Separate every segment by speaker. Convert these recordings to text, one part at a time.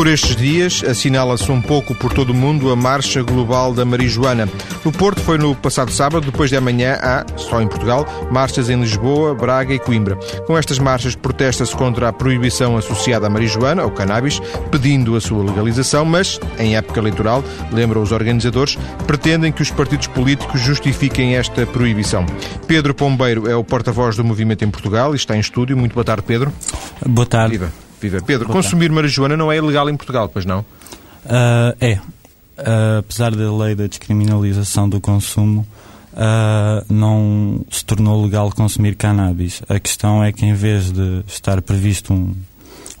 Speaker 1: Por estes dias, assinala-se um pouco por todo o mundo a Marcha Global da Marijuana. No Porto foi no passado sábado, depois de amanhã há, só em Portugal, marchas em Lisboa, Braga e Coimbra. Com estas marchas protesta-se contra a proibição associada à marijuana, ou cannabis, pedindo a sua legalização, mas, em época eleitoral, lembram os organizadores, pretendem que os partidos políticos justifiquem esta proibição. Pedro Pombeiro é o porta-voz do movimento em Portugal e está em estúdio. Muito boa tarde, Pedro.
Speaker 2: Boa tarde.
Speaker 1: Viva. Viva. Pedro, Boa consumir tarde. marijuana não é ilegal em Portugal, pois não?
Speaker 2: Uh, é. Uh, apesar da lei da descriminalização do consumo, uh, não se tornou legal consumir cannabis. A questão é que, em vez de estar previsto um,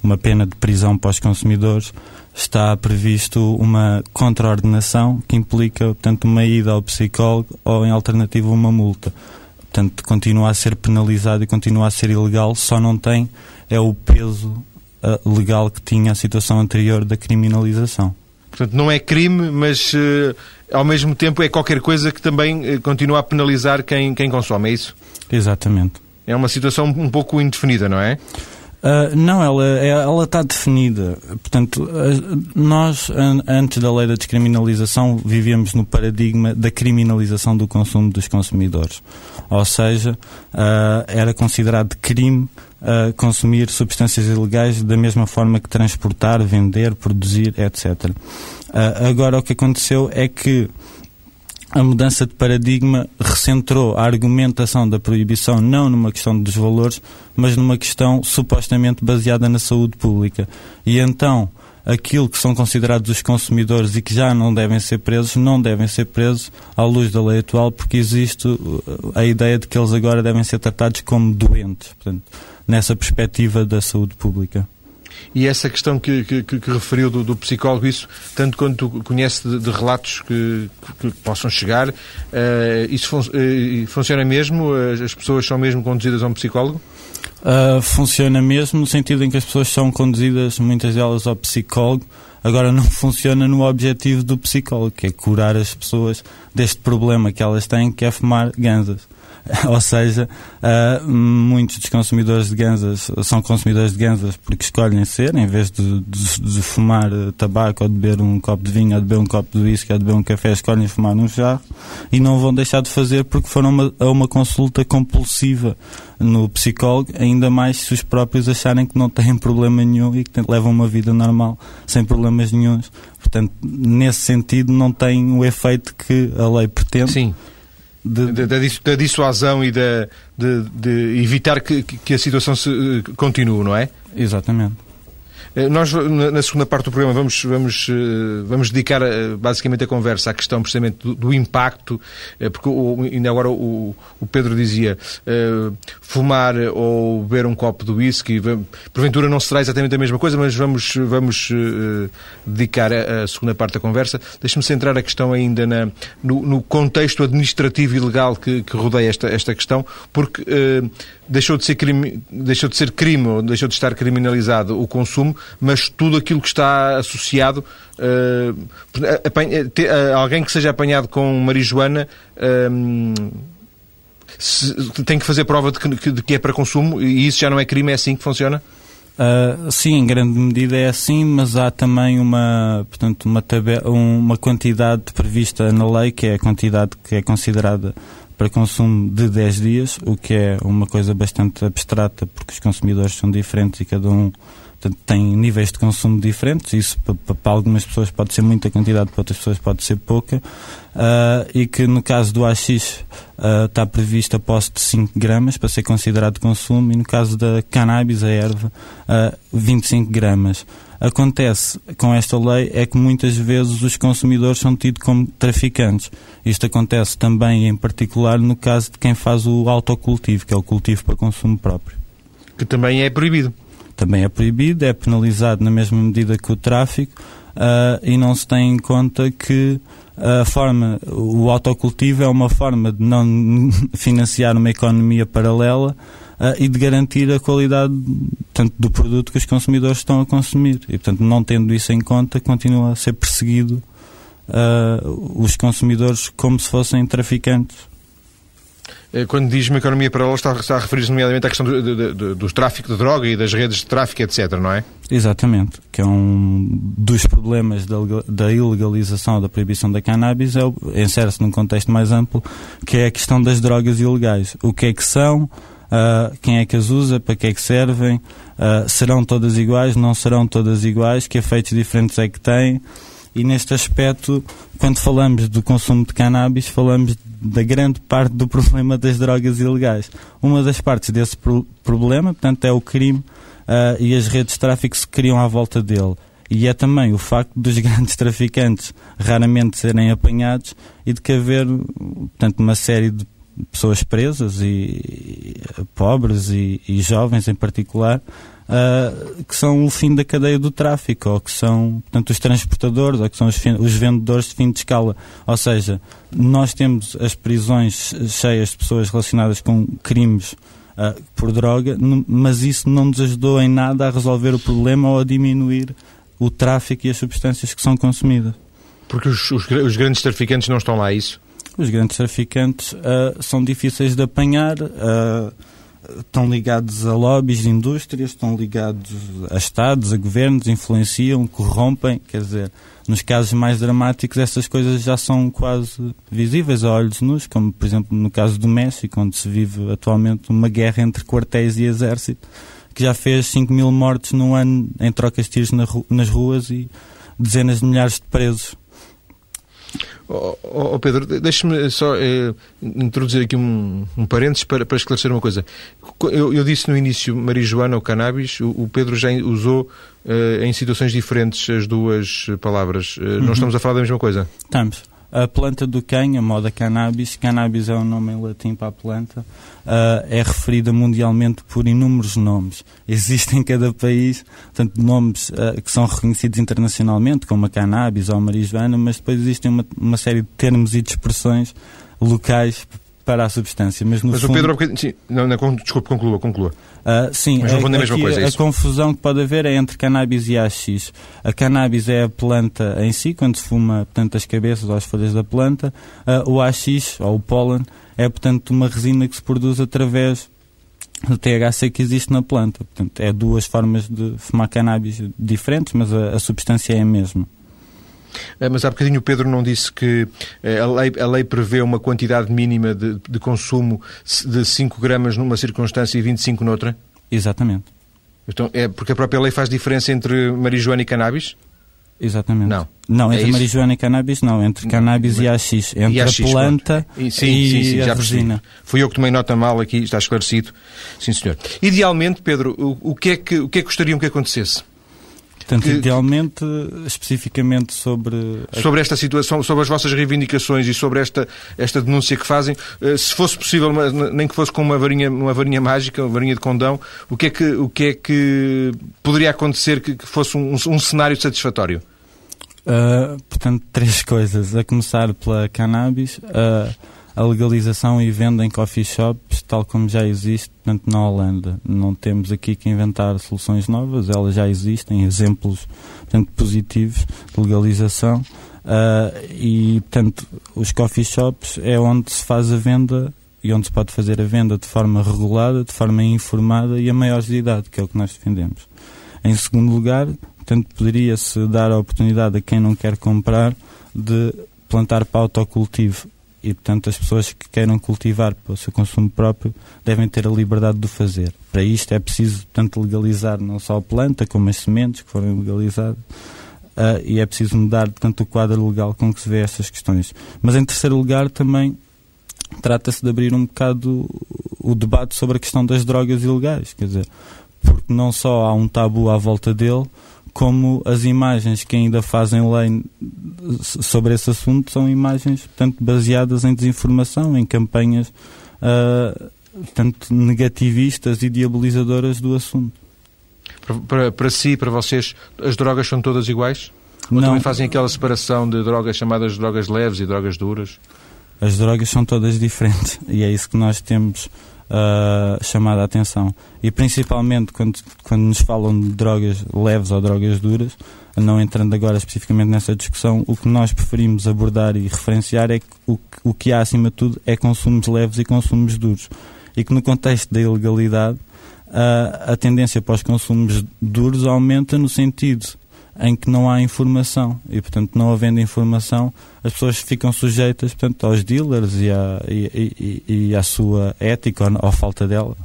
Speaker 2: uma pena de prisão para os consumidores, está previsto uma contraordenação que implica, portanto, uma ida ao psicólogo ou, em alternativa, uma multa. Portanto, continua a ser penalizado e continua a ser ilegal, só não tem é o peso uh, legal que tinha a situação anterior da criminalização.
Speaker 1: Portanto, não é crime, mas uh, ao mesmo tempo é qualquer coisa que também uh, continua a penalizar quem, quem consome, é isso?
Speaker 2: Exatamente.
Speaker 1: É uma situação um pouco indefinida, não é?
Speaker 2: Uh, não, ela, é, ela está definida. Portanto, nós, an antes da lei da descriminalização, vivíamos no paradigma da criminalização do consumo dos consumidores. Ou seja, uh, era considerado crime consumir substâncias ilegais da mesma forma que transportar, vender, produzir, etc. agora, o que aconteceu é que a mudança de paradigma recentrou a argumentação da proibição não numa questão dos valores, mas numa questão supostamente baseada na saúde pública. E então, aquilo que são considerados os consumidores e que já não devem ser presos, não devem ser presos à luz da lei atual, porque existe uh, a ideia de que eles agora devem ser tratados como doentes, portanto, nessa perspectiva da saúde pública.
Speaker 1: E essa questão que, que, que referiu do, do, psicólogo, isso, tanto quanto conhece de, de relatos que, que, possam chegar, uh, isso fun uh, funciona mesmo? As pessoas são mesmo conduzidas a um psicólogo?
Speaker 2: Uh, funciona mesmo no sentido em que as pessoas são conduzidas, muitas delas, ao psicólogo. Agora, não funciona no objetivo do psicólogo, que é curar as pessoas deste problema que elas têm, que é fumar ganzas. Ou seja, uh, muitos dos consumidores de ganzas são consumidores de ganzas porque escolhem ser, em vez de, de, de, fumar tabaco ou de beber um copo de vinho ou de beber um copo de whisky ou de beber um café, escolhem fumar um jarro e não vão deixar de fazer porque foram uma, a uma consulta compulsiva no psicólogo, ainda mais se os próprios acharem que não têm problema nenhum e que levam uma vida normal, sem problemas nenhums. Portanto, nesse sentido, não tem o efeito que a lei pretende.
Speaker 1: Sim de, da, da, dissuasão e de, de evitar que, que, a situação se eh, continue, não é?
Speaker 2: Exatamente.
Speaker 1: Eh, nós, na segunda parte do programa, vamos, vamos, eh, vamos dedicar eh, basicamente a conversa à questão precisamente do, do impacto, porque o, ainda agora o, o, Pedro dizia fumar ou beber um copo de whisky, porventura não será exatamente a mesma coisa, mas vamos, vamos dedicar a, a segunda parte da conversa. Deixe-me centrar a questão ainda na, no, no, contexto administrativo e legal que, que rodeia esta, esta questão, porque deixou de ser crime, deixou de ser crime ou deixou de estar criminalizado o consumo, mas tudo aquilo que está associado uh, uh, alguém que seja apanhado com marijuana uh, se, tem que fazer prova de que, de que, é para consumo e isso já não é crime, é assim que funciona?
Speaker 2: Sim, em grande medida é assim, mas há também uma, portanto, uma, uma quantidade prevista na lei, que é a quantidade que é considerada para consumo de 10 dias, o que é uma coisa bastante abstrata, porque os consumidores são diferentes e cada um portanto, tem níveis de consumo diferentes. Isso para, para, algumas pessoas pode ser muita quantidade, para outras pessoas pode ser pouca. Uh, e que no caso do AX uh, está prevista a posse de 5 gramas para ser considerado consumo, e no caso da cannabis, a erva, uh, ah, 25 gramas acontece com esta lei é que muitas vezes os consumidores são tidos como traficantes. Isto acontece também, em particular, no caso de quem faz o autocultivo, que é o cultivo para consumo próprio.
Speaker 1: Que também é proibido.
Speaker 2: Também é proibido, é penalizado na mesma medida que o tráfico uh, e não se tem em conta que a forma, o autocultivo é uma forma de não financiar uma economia paralela uh, e de garantir a qualidade tanto do produto que os consumidores estão a consumir. E, portanto, não tendo isso em conta, continua a ser perseguido uh, os consumidores como se fossem traficantes.
Speaker 1: Eh, quando diz uma economia paralela, está, está a referir-se nomeadamente à questão do, do, do, do, tráfico de droga e das redes de tráfico, etc., não é?
Speaker 2: Exatamente. Que é um dos problemas da, da ilegalização, da proibição da cannabis, é, insere-se num contexto mais amplo, que é a questão das drogas ilegais. O que é que são? Uh, quem é que as usa, para que é que servem, uh, serão todas iguais, não serão todas iguais, que efeitos diferentes é que têm. E neste aspecto, quando falamos do consumo de cannabis, falamos da grande parte do problema das drogas ilegais. Uma das partes desse pro problema, portanto, é o crime uh, e as redes de tráfico que se criam à volta dele. E é também o facto dos grandes traficantes raramente serem apanhados e de que haver, portanto, uma série de pessoas presas e, e pobres e, e, jovens em particular uh, que são o fim da cadeia do tráfico ou que são portanto os transportadores ou que são os, os vendedores de fim de escala ou seja nós temos as prisões cheias de pessoas relacionadas com crimes uh, por droga mas isso não nos ajudou em nada a resolver o problema ou a diminuir o tráfico e as substâncias que são consumidas
Speaker 1: porque os, os, os grandes traficantes não estão lá, é isso?
Speaker 2: Os grandes traficantes uh, são difíceis de apanhar, uh, estão ligados a lobbies de indústrias, estão ligados a Estados, a governos, influenciam, corrompem. Quer dizer, nos casos mais dramáticos, essas coisas já são quase visíveis a olhos nus, como por exemplo no caso do México, onde se vive atualmente uma guerra entre quartéis e exército, que já fez 5 mil mortes no ano em trocas de tiros nas ruas e dezenas de milhares de presos.
Speaker 1: Oh, oh, Pedro, deixe-me só eh, introduzir aqui um, um parênteses para, para esclarecer uma coisa. Eu, eu, disse no início marijuana ou cannabis, o, o Pedro já usou eh, em situações diferentes as duas palavras. Eh, uhum. Não estamos a falar da mesma coisa?
Speaker 2: Estamos. A planta do cânhamo, a moda cannabis, cannabis é um nome em latim para a planta, uh, é referida mundialmente por inúmeros nomes. Existem em cada país, portanto, nomes uh, que são reconhecidos internacionalmente, como a cannabis ou a marijuana, mas depois existem uma, uma série de termos e de expressões locais para a substância. Mas, no
Speaker 1: mas
Speaker 2: fundo...
Speaker 1: o Pedro, sim, não, não, desculpe, conclua, conclua.
Speaker 2: Uh, sim,
Speaker 1: mas não a, a mesma coisa, é
Speaker 2: a confusão que pode haver é entre cannabis e AX. A cannabis é a planta em si, quando se fuma portanto, as cabeças ou as folhas da planta. Uh, o AX, ou o pólen, é portanto uma resina que se produz através do THC que existe na planta. Portanto, é duas formas de fumar cannabis diferentes, mas a, a substância é a mesma.
Speaker 1: Eh, mas há bocadinho o Pedro não disse que eh, a lei, a lei prevê uma quantidade mínima de, de consumo de 5 gramas numa circunstância e 25 noutra?
Speaker 2: Exatamente.
Speaker 1: Então, é porque a própria lei faz diferença entre marijuana e cannabis?
Speaker 2: Exatamente.
Speaker 1: Não.
Speaker 2: Não, entre é marijuana e cannabis não, entre cannabis e AX, entre e AX, a planta e, sim, e sim, sim, a já resina. Percebi.
Speaker 1: Fui eu que tomei nota mal aqui, está esclarecido. Sim, senhor. Idealmente, Pedro, o, o, que, é que, o que é que gostariam que acontecesse?
Speaker 2: Portanto, que, idealmente, especificamente sobre...
Speaker 1: Sobre esta situação, sobre as vossas reivindicações e sobre esta, esta denúncia que fazem, eh, se fosse possível, nem que fosse com uma varinha, uma varinha mágica, uma varinha de condão, o que é que, o que, é que poderia acontecer que, que fosse um, um cenário satisfatório?
Speaker 2: Uh, portanto, três coisas. A começar pela cannabis, uh, a legalização e venda em coffee shops, tal como já existe, portanto, na Holanda. Não temos aqui que inventar soluções novas, elas já existem, exemplos portanto, positivos de legalização. Uh, e, portanto, os coffee shops é onde se faz a venda e onde se pode fazer a venda de forma regulada, de forma informada e a maiores de idade, que é o que nós defendemos. Em segundo lugar, portanto, poderia-se dar a oportunidade a quem não quer comprar de plantar para autocultivo e, portanto, as pessoas que queiram cultivar para o seu consumo próprio devem ter a liberdade de o fazer. Para isto é preciso, portanto, legalizar não só a planta, como as sementes que foram legalizadas, uh, e é preciso mudar, portanto, o quadro legal com que se vê estas questões. Mas, em terceiro lugar, também trata-se de abrir um bocado o debate sobre a questão das drogas ilegais, quer dizer, porque não só há um tabu à volta dele, como as imagens que ainda fazem lei sobre esse assunto são imagens, portanto, baseadas em desinformação, em campanhas, uh, portanto, negativistas e diabolizadoras do assunto.
Speaker 1: Para, para, para si, para vocês, as drogas são todas iguais? Ou Não. também fazem aquela separação de drogas chamadas drogas leves e drogas duras?
Speaker 2: As drogas são todas diferentes e é isso que nós temos uh, chamada a atenção. E principalmente quando, quando nos falam de drogas leves ou drogas duras, não entrando agora especificamente nessa discussão, o que nós preferimos abordar e referenciar é que o, o que há acima de tudo é consumos leves e consumos duros. E que no contexto da ilegalidade a, a tendência para os consumos duros aumenta no sentido em que não há informação e, portanto, não havendo informação, as pessoas ficam sujeitas, portanto, aos dealers e à, e, e, e à sua ética ou, ou falta dela.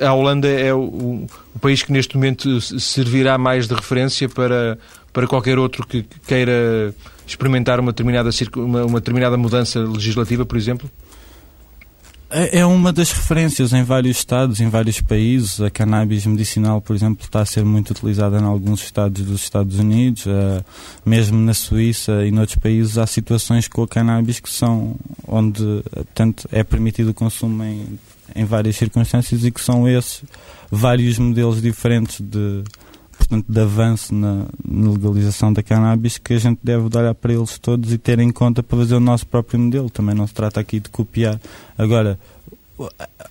Speaker 1: A Holanda é o, o, país que neste momento servirá mais de referência para, para qualquer outro que queira experimentar uma determinada, uma, uma determinada mudança legislativa, por exemplo?
Speaker 2: É, é uma das referências em vários estados, em vários países. A cannabis medicinal, por exemplo, está a ser muito utilizada em alguns estados dos Estados Unidos, uh, mesmo na Suíça e noutros países há situações com a cannabis que são onde, portanto, é permitido o consumo em, em várias circunstâncias e que são esses vários modelos diferentes de, portanto, de avanço na, na, legalização da cannabis que a gente deve olhar para eles todos e ter em conta para fazer o nosso próprio modelo. Também não se trata aqui de copiar. Agora,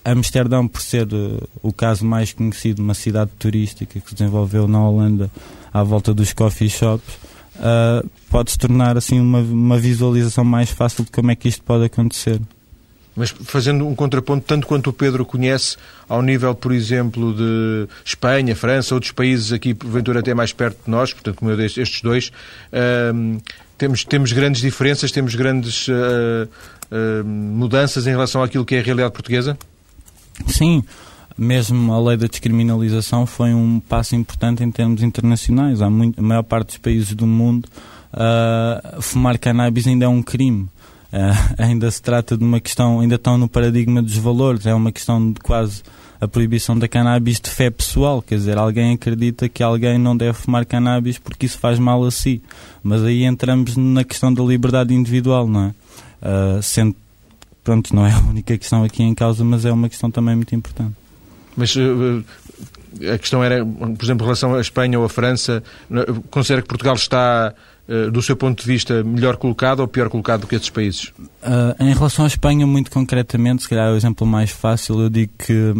Speaker 2: Amsterdão, por ser uh, o caso mais conhecido, uma cidade turística que se desenvolveu na Holanda à volta dos coffee shops, uh, pode se tornar assim uma, uma visualização mais fácil de como é que isto pode acontecer.
Speaker 1: Mas fazendo um contraponto, tanto quanto o Pedro conhece, ao nível, por exemplo, de Espanha, França, outros países aqui, porventura até mais perto de nós, portanto, como eu disse, estes dois, uh, temos, temos grandes diferenças, temos grandes uh, uh, mudanças em relação àquilo que é a realidade portuguesa?
Speaker 2: Sim. Mesmo a lei da descriminalização foi um passo importante em termos internacionais. Há muito, a maior parte dos países do mundo, uh, fumar cannabis ainda é um crime. Uh, ainda se trata de uma questão, ainda estão no paradigma dos valores, é uma questão de quase a proibição da cannabis de fé pessoal, quer dizer, alguém acredita que alguém não deve fumar cannabis porque isso faz mal a si, mas aí entramos na questão da liberdade individual, não é? Uh, sendo, pronto, não é a única questão aqui em causa, mas é uma questão também muito importante.
Speaker 1: Mas uh, a questão era, por exemplo, em relação à Espanha ou à França, considera que Portugal está eh, do seu ponto de vista, melhor colocado ou pior colocado do que esses países?
Speaker 2: Uh, em relação à Espanha, muito concretamente, se calhar é o exemplo mais fácil, eu digo que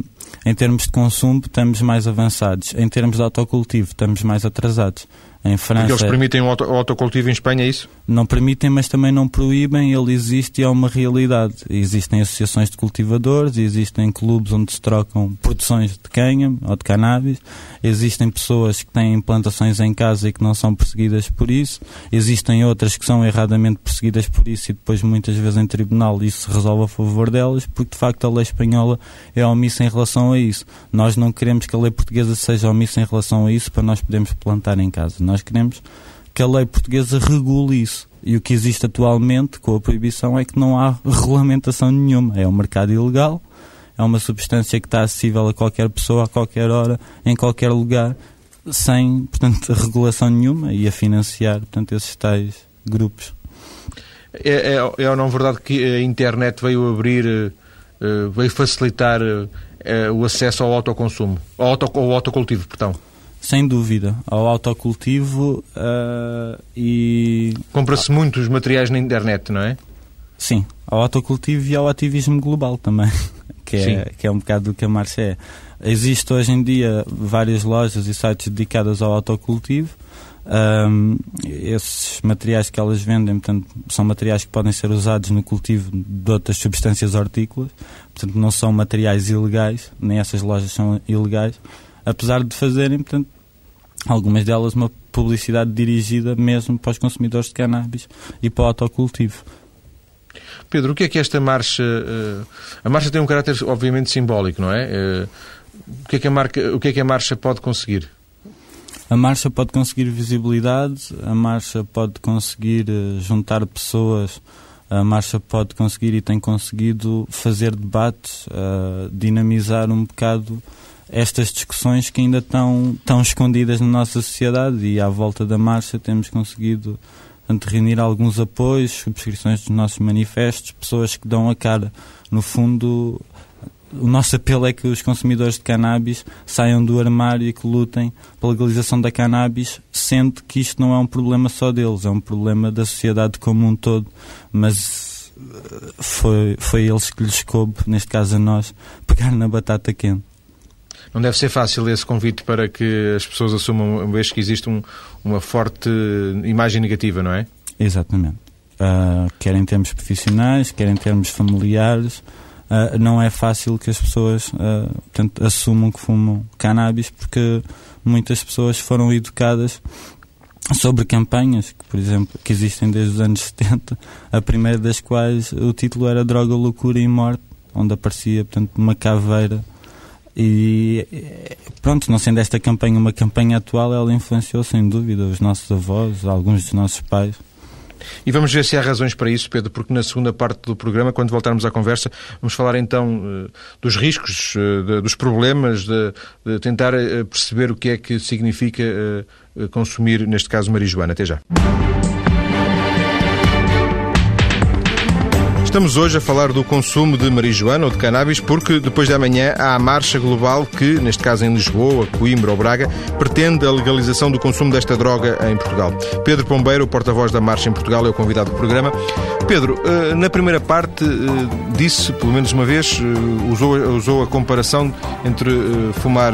Speaker 2: em termos de consumo estamos mais avançados, em termos de autocultivo estamos mais atrasados. Em França,
Speaker 1: Porque eles permitem o, auto, autocultivo em Espanha, é isso?
Speaker 2: Não permitem, mas também não proíbem, ele existe e é uma realidade. Existem associações de cultivadores, existem clubes onde se trocam produções de cânhamo ou de cannabis, existem pessoas que têm implantações em casa e que não são perseguidas por isso, existem outras que são erradamente perseguidas por isso e depois muitas vezes em tribunal isso se resolve a favor delas, porque de facto a lei espanhola é omissa em relação a isso. Nós não queremos que a lei portuguesa seja omissa em relação a isso para nós podermos plantar em casa nós queremos que a lei portuguesa regule isso. E o que existe atualmente com a proibição é que não há regulamentação nenhuma. É um mercado ilegal, é uma substância que está acessível a qualquer pessoa, a qualquer hora, em qualquer lugar, sem, portanto, regulação nenhuma e a financiar, portanto, esses tais grupos.
Speaker 1: É, é, é ou não verdade que a internet veio abrir, eh, veio facilitar eh, o acesso ao autoconsumo, ao, auto, ao autocultivo, portanto?
Speaker 2: Sem dúvida, ao autocultivo uh, e.
Speaker 1: Compra-se muitos materiais na internet, não é?
Speaker 2: Sim, ao autocultivo e ao ativismo global também, que é, que é um bocado do que a marcha é. Existem hoje em dia várias lojas e sites dedicadas ao autocultivo. Um, esses materiais que elas vendem portanto, são materiais que podem ser usados no cultivo de outras substâncias hortícolas, portanto, não são materiais ilegais, nem essas lojas são ilegais, apesar de fazerem, portanto, algumas delas uma publicidade dirigida mesmo para os consumidores de cannabis e para o autocultivo.
Speaker 1: Pedro, o que é que esta marcha. Uh, a marcha tem um caráter, obviamente, simbólico, não é? Uh, o, que é que a marca, o que é que a marcha pode conseguir?
Speaker 2: A marcha pode conseguir visibilidade, a marcha pode conseguir uh, juntar pessoas, a marcha pode conseguir e tem conseguido fazer debates, dinamizar um bocado estas discussões que ainda estão, estão escondidas na nossa sociedade e à volta da marcha temos conseguido portanto, reunir alguns apoios, subscrições dos nossos manifestos, pessoas que dão a cara. No fundo, o nosso apelo é que os consumidores de cannabis saiam do armário e que lutem pela legalização da cannabis, sendo que isto não é um problema só deles, é um problema da sociedade como um todo. Mas foi, foi eles que lhes coube, neste caso a nós, pegar na batata quente.
Speaker 1: Não deve ser fácil esse convite para que as pessoas assumam, uma vez que existe um, uma forte imagem negativa, não é?
Speaker 2: Exatamente. Uh, quer em termos profissionais, quer em termos familiares, uh, não é fácil que as pessoas uh, portanto, assumam que fumam cannabis porque muitas pessoas foram educadas sobre campanhas que, por exemplo, que existem desde os anos 70, a primeira das quais o título era Droga, Loucura e Morte, onde aparecia, portanto, uma caveira e pronto, não sendo esta campanha uma campanha atual, ela influenciou sem dúvida os nossos avós, alguns dos nossos pais.
Speaker 1: E vamos ver se há razões para isso, Pedro, porque na segunda parte do programa, quando voltarmos à conversa, vamos falar então eh, dos riscos, eh, dos problemas, de, tentar eh, perceber o que é que significa consumir, neste caso, marijuana. Até já. Estamos hoje a falar do consumo de marijuana ou de cannabis porque depois de amanhã há a marcha global que, neste caso em Lisboa, Coimbra ou Braga, pretende a legalização do consumo desta droga em Portugal. Pedro Pombeiro, porta-voz da marcha em Portugal, é o convidado do programa. Pedro, eh, na primeira parte eh, disse, pelo menos uma vez, eh, usou, usou a comparação entre fumar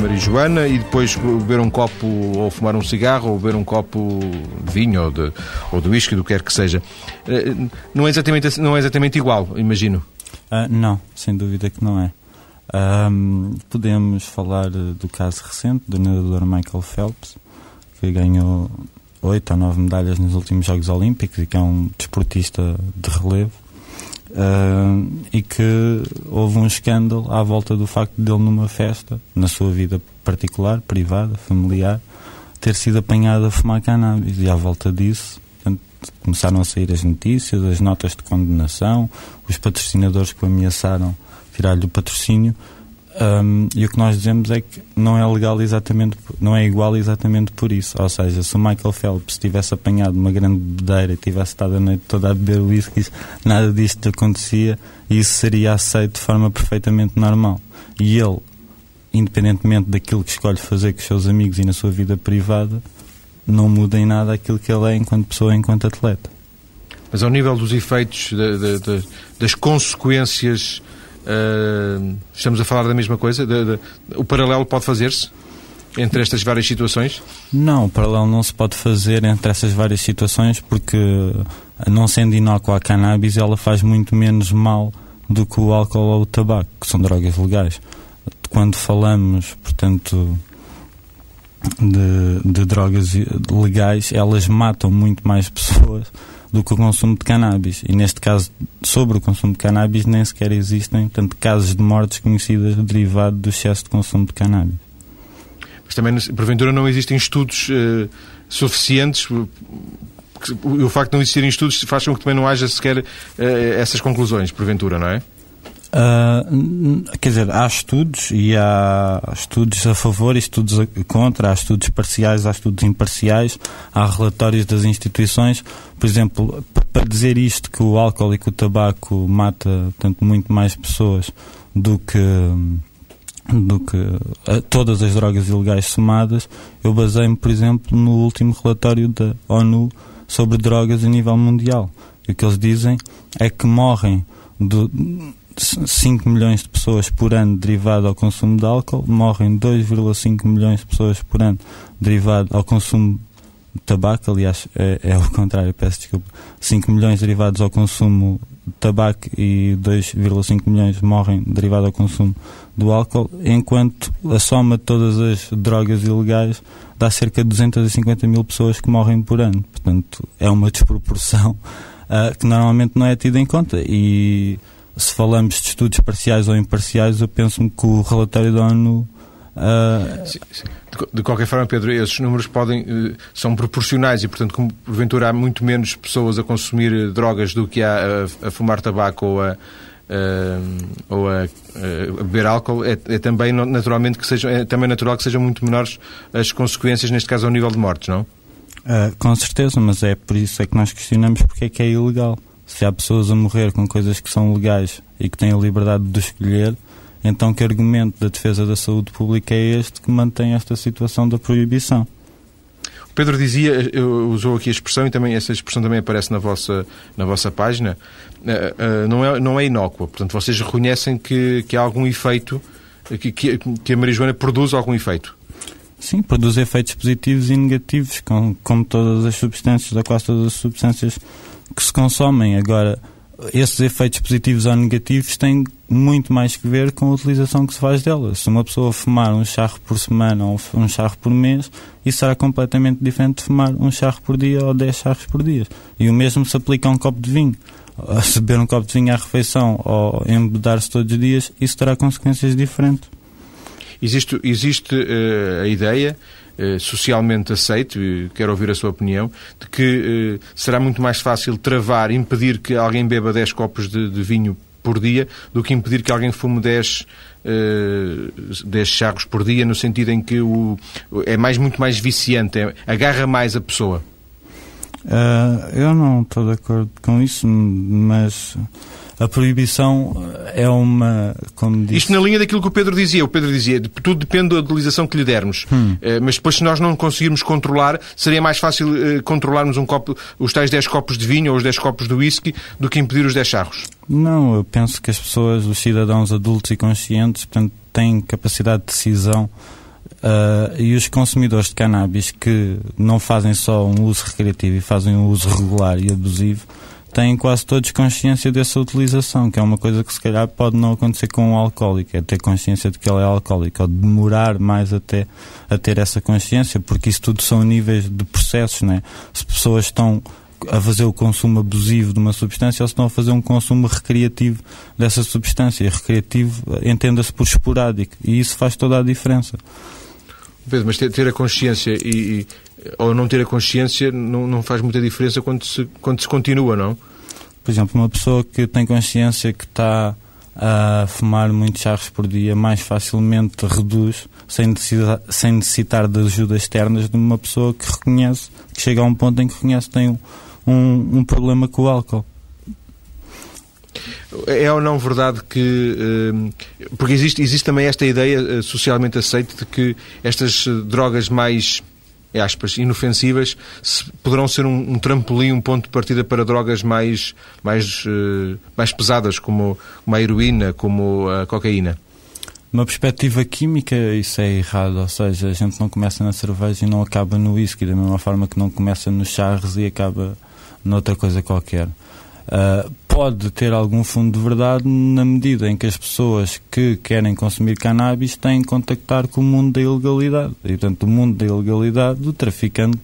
Speaker 1: marijuana e depois beber um copo ou fumar um cigarro ou beber um copo de vinho ou de, ou de whisky, do que quer que seja. Não é exatamente assim, não é exatamente igual, imagino.
Speaker 2: Uh, não, sem dúvida que não é. Um, podemos falar do caso recente do nadador Michael Phelps, que ganhou oito ou nove medalhas nos últimos Jogos Olímpicos e que é um desportista de relevo. Uh, e que houve um escândalo à volta do facto de ele, numa festa, na sua vida particular, privada, familiar, ter sido apanhado a fumar cannabis. E à volta disso, começaram a sair as notícias, as notas de condenação, os patrocinadores que o ameaçaram tirar-lhe o patrocínio. Um, e o que nós dizemos é que não é legal exatamente, não é igual exatamente por isso. Ou seja, se o Michael Phelps tivesse apanhado uma grande bebedeira e tivesse estado a noite toda a beber whiskies, nada disto acontecia e isso seria aceito de forma perfeitamente normal. E ele, independentemente daquilo que escolhe fazer com os seus amigos e na sua vida privada, não muda em nada aquilo que ele é enquanto pessoa, enquanto atleta.
Speaker 1: Mas ao nível dos efeitos, de, de, de, das consequências, uh, estamos a falar da mesma coisa? o paralelo pode fazer-se? entre estas várias situações?
Speaker 2: Não, o paralelo não se pode fazer entre essas várias situações porque, não sendo inócua a cannabis, ela faz muito menos mal do que o álcool ou o tabaco, que são drogas legais. Quando falamos, portanto, de, de drogas legais, elas matam muito mais pessoas do que o consumo de cannabis. E neste caso, sobre o consumo de cannabis, nem sequer existem tanto casos de mortes conhecidas derivado do excesso de consumo de cannabis.
Speaker 1: Mas também, porventura, não existem estudos uh, suficientes. O facto de não existirem estudos faz com que também não haja sequer uh, essas conclusões, porventura, não é?
Speaker 2: Uh, quer dizer, há estudos e há estudos a favor e estudos contra, há estudos parciais, há estudos imparciais, há relatórios das instituições. Por exemplo, para dizer isto que o álcool e que o tabaco mata tanto muito mais pessoas do que do que todas as drogas ilegais somadas, eu basei-me, por exemplo, no último relatório da ONU sobre drogas a nível mundial. E o que eles dizem é que morrem do, 5 milhões de pessoas por ano derivado ao consumo de álcool, morrem 2,5 milhões de pessoas por ano derivado ao consumo de tabaco, aliás, é, é o contrário, peço desculpa, 5 milhões derivados ao consumo de tabaco e 2,5 milhões morrem derivado ao consumo do álcool, enquanto a soma de todas as drogas ilegais dá cerca de 250 mil pessoas que morrem por ano. Portanto, é uma desproporção uh, que normalmente não é tida em conta. E se falamos de estudos parciais ou imparciais, eu penso-me que o relatório da ONU. Uh...
Speaker 1: Sim, sim. De, de, qualquer forma, Pedro, esses números podem, uh, são proporcionais e, portanto, como porventura há muito menos pessoas a consumir drogas do que há a, a fumar tabaco ou a, Uh, ou a, a, beber álcool, é, é, também naturalmente que sejam, é também natural que sejam muito menores as consequências, neste caso, ao nível de mortes, não?
Speaker 2: Uh, com certeza, mas é por isso é que nós questionamos porque é que é ilegal se há pessoas a morrer com coisas que são legais e que têm a liberdade de escolher, então que argumento da defesa da saúde pública é este que mantém esta situação da proibição?
Speaker 1: Pedro dizia, usou aqui a expressão e também essa expressão também aparece na vossa, na vossa página, uh, uh, não, é, não é inócua. Portanto, vocês reconhecem que, que há algum efeito, que, que, que a marijuana produz algum efeito.
Speaker 2: Sim, produz efeitos positivos e negativos, como, como todas as substâncias, da quase todas as substâncias que se consomem. Agora, esses efeitos positivos ou negativos têm muito mais que ver com a utilização que se faz delas. Se uma pessoa fumar um charro por semana ou um charro por mês, isso será completamente diferente de fumar um charro por dia ou dez charros por dia. E o mesmo se aplica a um copo de vinho. Se beber um copo de vinho à refeição ou embedar-se todos os dias, isso terá consequências diferentes.
Speaker 1: Existe, existe uh, a ideia uh, socialmente aceito, e quero ouvir a sua opinião, de que uh, será muito mais fácil travar, impedir que alguém beba 10 copos de, de vinho por dia do que impedir que alguém fume 10, uh, 10 charros por dia, no sentido em que o, é mais, muito mais viciante, é, agarra mais a pessoa.
Speaker 2: Uh, eu não estou de acordo com isso, mas a proibição é uma. Como disse...
Speaker 1: Isto na linha daquilo que o Pedro dizia. O Pedro dizia tudo depende da utilização que lhe dermos. Hum. Uh, mas depois, se nós não conseguirmos controlar, seria mais fácil uh, controlarmos um copo, os tais 10 copos de vinho ou os 10 copos de whisky do que impedir os 10 charros.
Speaker 2: Não, eu penso que as pessoas, os cidadãos adultos e conscientes, portanto, têm capacidade de decisão. Uh, e os consumidores de cannabis que não fazem só um uso recreativo e fazem um uso regular e abusivo, têm quase todos consciência dessa utilização, que é uma coisa que se calhar pode não acontecer com um alcoólico, é ter consciência de que ele é alcoólico, ou demorar mais até a ter essa consciência, porque isso tudo são níveis de processos, né? Se pessoas estão a fazer o consumo abusivo de uma substância ou se estão a fazer um consumo recreativo dessa substância. E recreativo entenda-se por esporádico e isso faz toda a diferença.
Speaker 1: Pedro, mas ter, ter a consciência e, e, ou não ter a consciência não, não faz muita diferença quando se, quando se continua, não?
Speaker 2: Por exemplo, uma pessoa que tem consciência que está a fumar muitos charros por dia mais facilmente reduz sem necessitar, sem necessitar de ajuda externas de uma pessoa que reconhece, que chega a um ponto em que reconhece que tem um, um, um problema com o álcool.
Speaker 1: É ou não verdade que. Eh, porque existe, existe também esta ideia eh, socialmente aceita de que estas drogas mais aspas, inofensivas poderão ser um, um, trampolim, um ponto de partida para drogas mais, mais, mais pesadas, como, a heroína, como a cocaína?
Speaker 2: Uma perspectiva química, isso é errado. Ou seja, a gente não começa na cerveja e não acaba no whisky, da mesma forma que não começa nos charros e acaba noutra coisa qualquer. Uh, pode ter algum fundo de verdade na medida em que as pessoas que querem consumir cannabis têm que contactar com o mundo da ilegalidade. E, portanto, o mundo da ilegalidade, do traficante,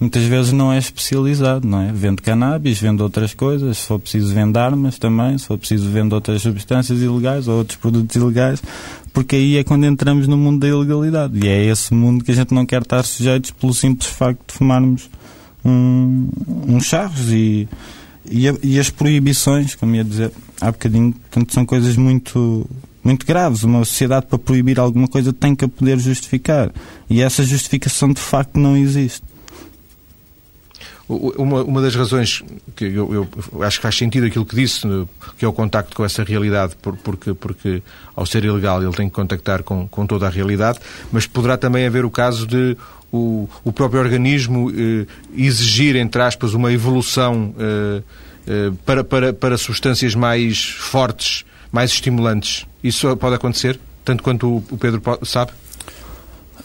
Speaker 2: muitas vezes não é especializado, não é? Vende cannabis, vende outras coisas, se for preciso vende armas também, se for preciso vende outras substâncias ilegais ou outros produtos ilegais, porque aí é quando entramos no mundo da ilegalidade. E é esse mundo que a gente não quer estar sujeitos pelo simples facto de fumarmos um, uns charros e e, a, e, as proibições, como ia dizer há bocadinho, portanto, são coisas muito, muito graves. Uma sociedade, para proibir alguma coisa, tem que a poder justificar. E essa justificação, de facto, não existe.
Speaker 1: Uma, uma das razões que eu, eu, acho que faz sentido aquilo que disse, que é o contacto com essa realidade, porque, porque ao ser ilegal ele tem que contactar com, com toda a realidade, mas poderá também haver o caso de o, o próprio organismo eh, exigir, entre aspas, uma evolução eh, eh, para, para, para substâncias mais fortes, mais estimulantes. Isso pode acontecer, tanto quanto o, Pedro sabe?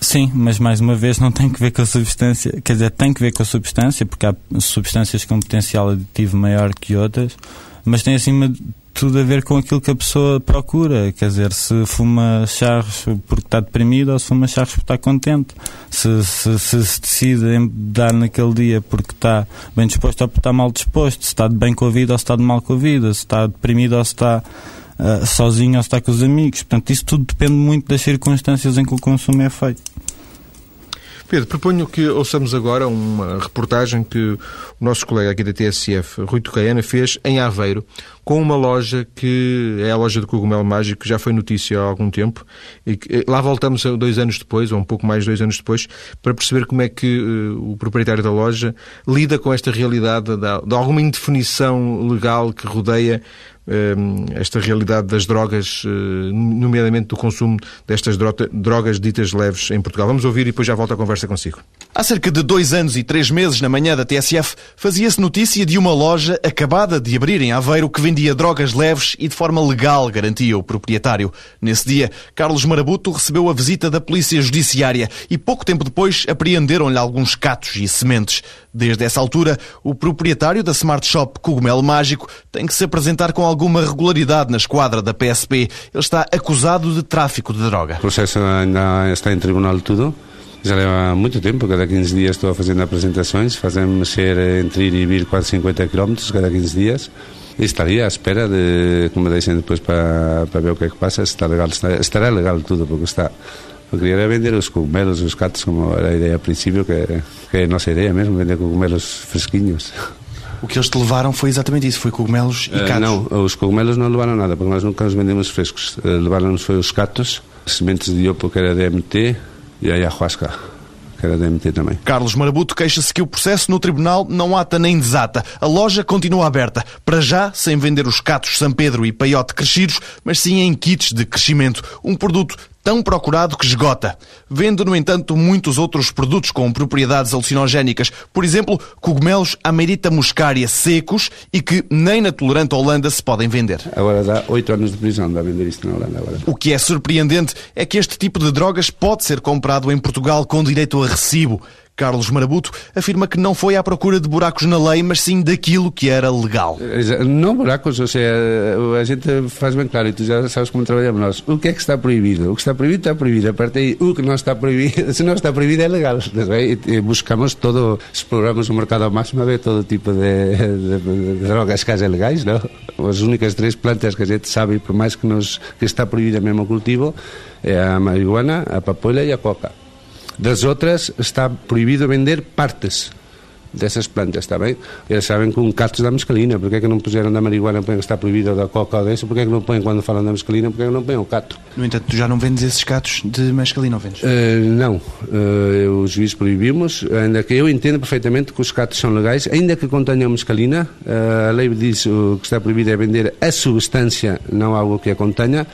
Speaker 2: Sim, mas mais uma vez não tem que ver com a substância, quer dizer, tem que ver com a substância, porque há substâncias com potencial aditivo maior que outras, mas tem acima de tudo a ver com aquilo que a pessoa procura. Quer dizer, se fuma charros porque está deprimido ou se fuma charros porque está contente. Se se, se, se decide dar naquele dia porque está bem disposto ou porque está mal disposto. Se está de bem com a vida ou se está de mal com a vida. Se está deprimido ou se está uh, sozinho ou se está com os amigos. Portanto, isso tudo depende muito das circunstâncias em que o consumo é feito.
Speaker 1: Pedro, proponho que ouçamos agora uma reportagem que o nosso colega aqui da TSF, Rui Tocaiana, fez em Aveiro, com uma loja que é a loja do Cogumelo Mágico, que já foi notícia há algum tempo. E que, eh, lá voltamos dois anos depois, ou um pouco mais de dois anos depois, para perceber como é que uh, o proprietário da loja lida com esta realidade de, de alguma indefinição legal que rodeia esta realidade das drogas, nomeadamente do consumo destas drogas ditas leves em Portugal. Vamos ouvir e depois já volto a conversa consigo.
Speaker 3: Há cerca de dois anos e três meses, na manhã da TSF, fazia-se notícia de uma loja acabada de abrir em Aveiro que vendia drogas leves e de forma legal, garantia o proprietário. Nesse dia, Carlos Marabuto recebeu a visita da Polícia Judiciária e pouco tempo depois apreenderam-lhe alguns catos e sementes. Desde essa altura, o proprietário da Smart Shop Cogumelo Mágico tem que se apresentar com alguma regularidade na esquadra da PSP. Ele está acusado de tráfico de droga.
Speaker 4: O processo ainda está em tribunal tudo. Já leva muito tempo, cada 15 dias estou fazendo apresentações, fazemos ser entre ir e vir quase 50 km cada 15 dias. E estaria à espera de que me deixem depois para, para ver o que é que passa, está legal, está, estará legal tudo, porque está Eu queria vender os cogumelos, os catos, como era a ideia a princípio, que, que é a nossa ideia mesmo, vender cogumelos fresquinhos.
Speaker 3: O que eles te levaram foi exatamente isso, foi cogumelos e catos.
Speaker 4: Uh, não, os cogumelos não levaram nada, porque nós nunca os vendemos frescos. Uh, levaram-nos foi os catos, sementes de iopo que era DMT e a ayahuasca que era DMT também.
Speaker 3: Carlos Marabuto queixa-se que o processo no tribunal não ata nem desata. A loja continua aberta, para já sem vender os catos São Pedro e Paiote crescidos, mas sim em kits de crescimento. Um produto tão procurado que esgota. Vende, no entanto, muitos outros produtos com propriedades alucinogénicas. Por exemplo, cogumelos Amerita muscaria secos e que nem na tolerante Holanda se podem vender.
Speaker 4: Agora dá oito anos de prisão a vender isto na Holanda. Agora.
Speaker 3: O que é surpreendente é que este tipo de drogas pode ser comprado em Portugal com direito a recibo. Carlos Marabuto afirma que não foi à procura de buracos na lei, mas sim daquilo que era legal.
Speaker 4: Não buracos, ou seja, a gente faz bem claro, e tu já sabes como trabalhamos nós. O que é que está proibido? O que está proibido está proibido. A partir daí, o que não está proibido, se não está proibido é legal. Buscamos todo, exploramos o mercado ao máximo ver todo tipo de, de, de drogas haja legais, não? As únicas três plantas que a gente sabe, por mais que, nos, que está proibida mesmo o cultivo, é a marihuana, a papoula e a coca. Das outras está proibido vender partes dessas plantas, está bem? Eles sabem que um catos da mescalina, porque é que não puseram da marihuana, porque está proibido da coca ou dessa, porque é que não põem quando falam da mescalina, porque é que não põem o cato?
Speaker 3: No entanto, tu já não vendes esses catos de mescalina, não vendes?
Speaker 4: Uh, não, uh, os juízes proibimos, ainda que eu entendo perfeitamente que os catos são legais, ainda que contenham mescalina, uh, a lei diz o que está proibido é vender a substância, não algo que a contenha,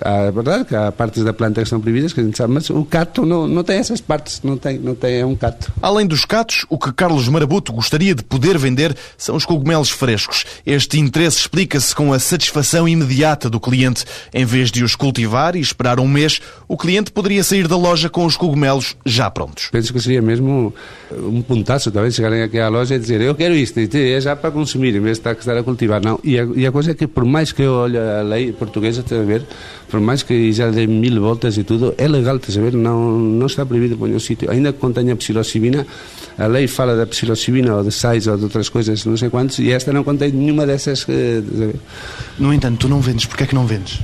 Speaker 4: é verdade que há partes da planta que são proibidas, que a gente sabe, mas o cato não, não tem essas partes, não tem, não tem, é um cato.
Speaker 3: Além dos catos, o que Carlos Marabuto gostaria de poder vender são os cogumelos frescos. Este interesse explica-se com a satisfação imediata do cliente. Em vez de os cultivar e esperar um mês, o cliente poderia sair da loja com os cogumelos já prontos.
Speaker 4: Penso que seria mesmo um pontaço, talvez, chegarem aqui à loja e dizer eu quero isto, é já para consumir, em vez de estar a cultivar. Não. E a, e a coisa é que, por mais que eu olhe a lei portuguesa, tem a ver por mais que já dê mil voltas e tudo, é legal, estás a ver? Não, não está proibido por nenhum sítio. Ainda que contenha psilocibina, a lei fala da psilocibina ou de sais ou de outras coisas, não sei quantos, e esta não contém nenhuma dessas.
Speaker 3: No entanto, tu não vendes, porquê é que não vendes?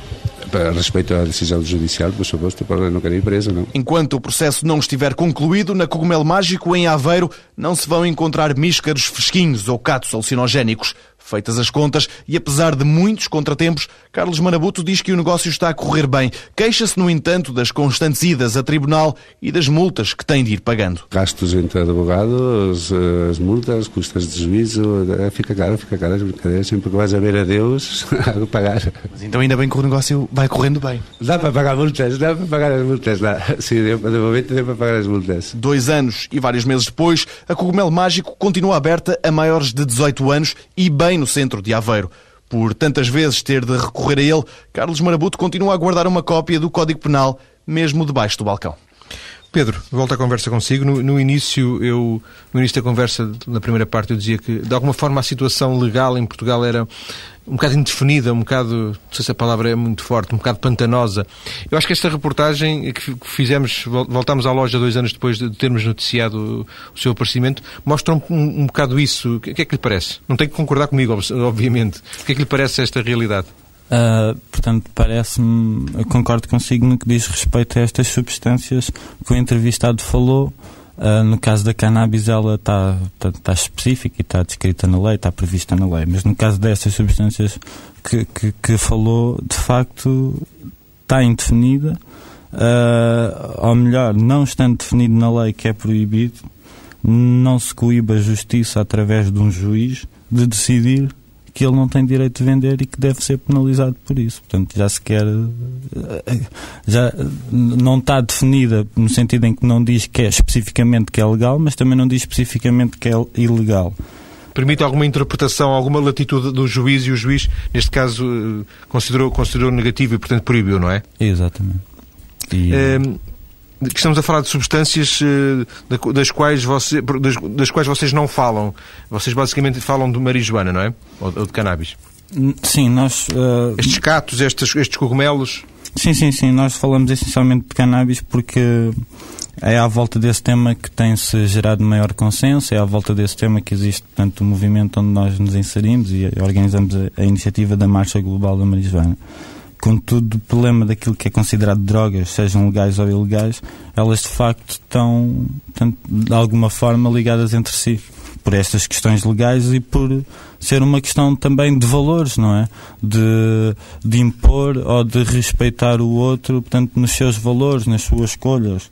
Speaker 4: Para respeito à decisão judicial, por suposto, para não querer ir preso, não.
Speaker 3: Enquanto o processo não estiver concluído, na Cogumelo Mágico, em Aveiro, não se vão encontrar míscaros fresquinhos ou catos alucinogénicos. Feitas as contas e apesar de muitos contratempos, Carlos Marabuto diz que o negócio está a correr bem. Queixa-se, no entanto, das constantes idas a tribunal e das multas que tem de ir pagando.
Speaker 4: Gastos entre advogados, as multas, custas de juízo, eh, fica caro, fica caro as brincadeiras. Sempre que vais a ver a Deus, a pagar.
Speaker 3: Mas então ainda bem que o negócio vai correndo bem.
Speaker 4: Dá para pagar multas, dá para pagar as multas, dá. Sim, de momento dá para pagar as multas.
Speaker 3: Dois anos e vários meses depois, a Cogumelo Mágico continua aberta a maiores de 18 anos e bem no centro de Aveiro. Por tantas vezes ter de recorrer a ele, Carlos Marabuto continua a guardar uma cópia do Código Penal, mesmo debaixo do balcão.
Speaker 1: Pedro, volto à conversa consigo. No, no, início, eu, no início da conversa, na primeira parte, eu dizia que, de alguma forma, a situação legal em Portugal era um bocado indefinida, um bocado, não sei se a palavra é muito forte, um bocado pantanosa. Eu acho que esta reportagem que fizemos, voltámos à loja dois anos depois de termos noticiado o seu aparecimento, mostra um, um, bocado isso. O que é que lhe parece? Não tem que concordar comigo, obviamente. O que é que lhe parece esta realidade?
Speaker 2: Uh, portanto, parece-me, concordo consigo no que diz respeito a estas substâncias que o entrevistado falou. Uh, no caso da cannabis, ela está tá, tá específica e está descrita na lei, está prevista na lei. Mas no caso dessas substâncias que, que, que falou, de facto, está indefinida. Uh, ou melhor, não estando definido na lei que é proibido, não se coíba a justiça através de um juiz de decidir que ele não tem direito de vender e que deve ser penalizado por isso. Portanto, já se quer. Eh, já não está definida no sentido em que não diz que é especificamente que é legal, mas também não diz especificamente que é ilegal.
Speaker 1: Permite alguma interpretação, alguma latitude do juiz e o juiz, neste caso, eh, considerou, considerou negativo e, portanto, proibiu, não é?
Speaker 2: Exatamente. E...
Speaker 1: Ehm, estamos a falar de substâncias eh, das quais, você, das, das, quais vocês não falam. Vocês basicamente falam de marijuana, não é? Ou, ou de cannabis.
Speaker 2: Sim, nós. Uh...
Speaker 1: Estes catos, estes, estes cogumelos.
Speaker 2: Sim, sim, sim. Nós falamos essencialmente de cannabis porque é à volta desse tema que tem-se gerado maior consenso, é à volta desse tema que existe, portanto, o movimento onde nós nos inserimos e organizamos a, a iniciativa da Marcha Global da Marijuana. Contudo, o problema daquilo que é considerado drogas, sejam legais ou ilegais, elas de facto estão, de alguma forma, ligadas entre si. Por estas questões legais e por ser uma questão também de valores, não é? De, de impor ou de respeitar o outro, portanto, nos seus valores, nas suas escolhas.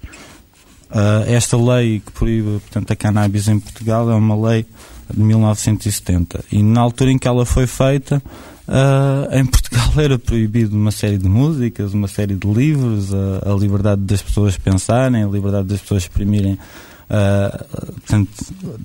Speaker 2: Uh, esta lei que proíbe, portanto, a cannabis em Portugal é uma lei de 1970 e na altura em que ela foi feita Uh, em Portugal era proibido uma série de músicas, uma série de livros, a, a liberdade das pessoas pensarem, a liberdade das pessoas exprimirem uh, portanto,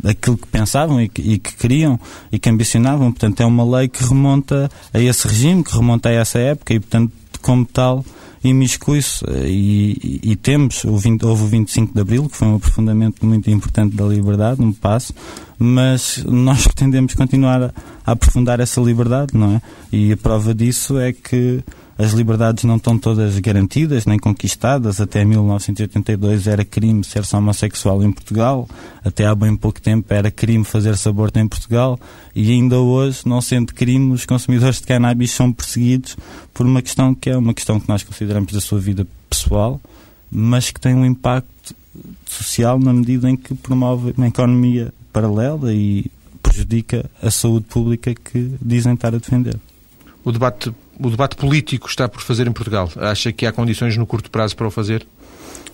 Speaker 2: aquilo que pensavam e que, e que, queriam e que ambicionavam. Portanto, é uma lei que remonta a esse regime, que remonta a essa época e, portanto, como tal, imiscui-se. E, e, e, temos, o 20, houve o 25 de Abril, que foi um aprofundamento muito importante da liberdade, um passo, mas nós pretendemos continuar a, a aprofundar essa liberdade, não é? E a prova disso é que as liberdades não estão todas garantidas nem conquistadas. Até 1982 era crime ser homossexual em Portugal, até há bem pouco tempo era crime fazer-se aborto em Portugal e ainda hoje, não sendo crime, os consumidores de cannabis são perseguidos por uma questão que é uma questão que nós consideramos da sua vida pessoal, mas que tem um impacto social na medida em que promove uma economia paralela e prejudica a saúde pública que dizem estar a defender.
Speaker 1: O debate, o debate político está por fazer em Portugal. Acha que há condições no curto prazo para o fazer?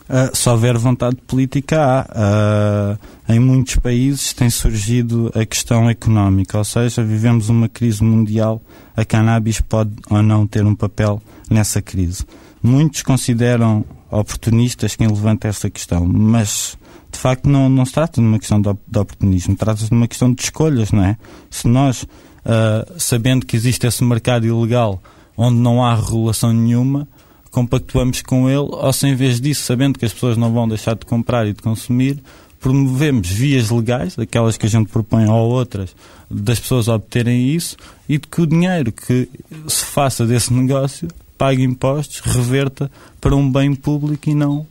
Speaker 2: Uh, se houver vontade política, há. Uh, em muitos países tem surgido a questão económica, ou seja, vivemos uma crise mundial. A cannabis pode ou não ter um papel nessa crise. Muitos consideram oportunistas quem levanta essa questão, mas de facto não, não se trata de uma questão de, de oportunismo, trata-se de uma questão de escolhas, não é? Se nós, uh, sabendo que existe esse mercado ilegal onde não há regulação nenhuma, compactuamos com ele, ou se em vez disso, sabendo que as pessoas não vão deixar de comprar e de consumir, promovemos vias legais, daquelas que a gente propõe ou outras, das pessoas obterem isso e de que o dinheiro que se faça desse negócio pague impostos, reverta para um bem público e não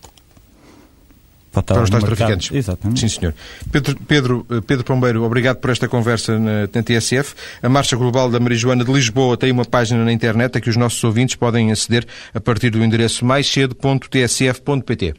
Speaker 1: para, para os tais traficantes.
Speaker 2: Exatamente.
Speaker 1: Sim, senhor. Pedro, Pedro, Pedro Pombeiro, obrigado por esta conversa na, na TSF. A Marcha Global da Marijuana de Lisboa tem uma página na internet a que os nossos ouvintes podem aceder a partir do endereço maiscedo.tsf.pt.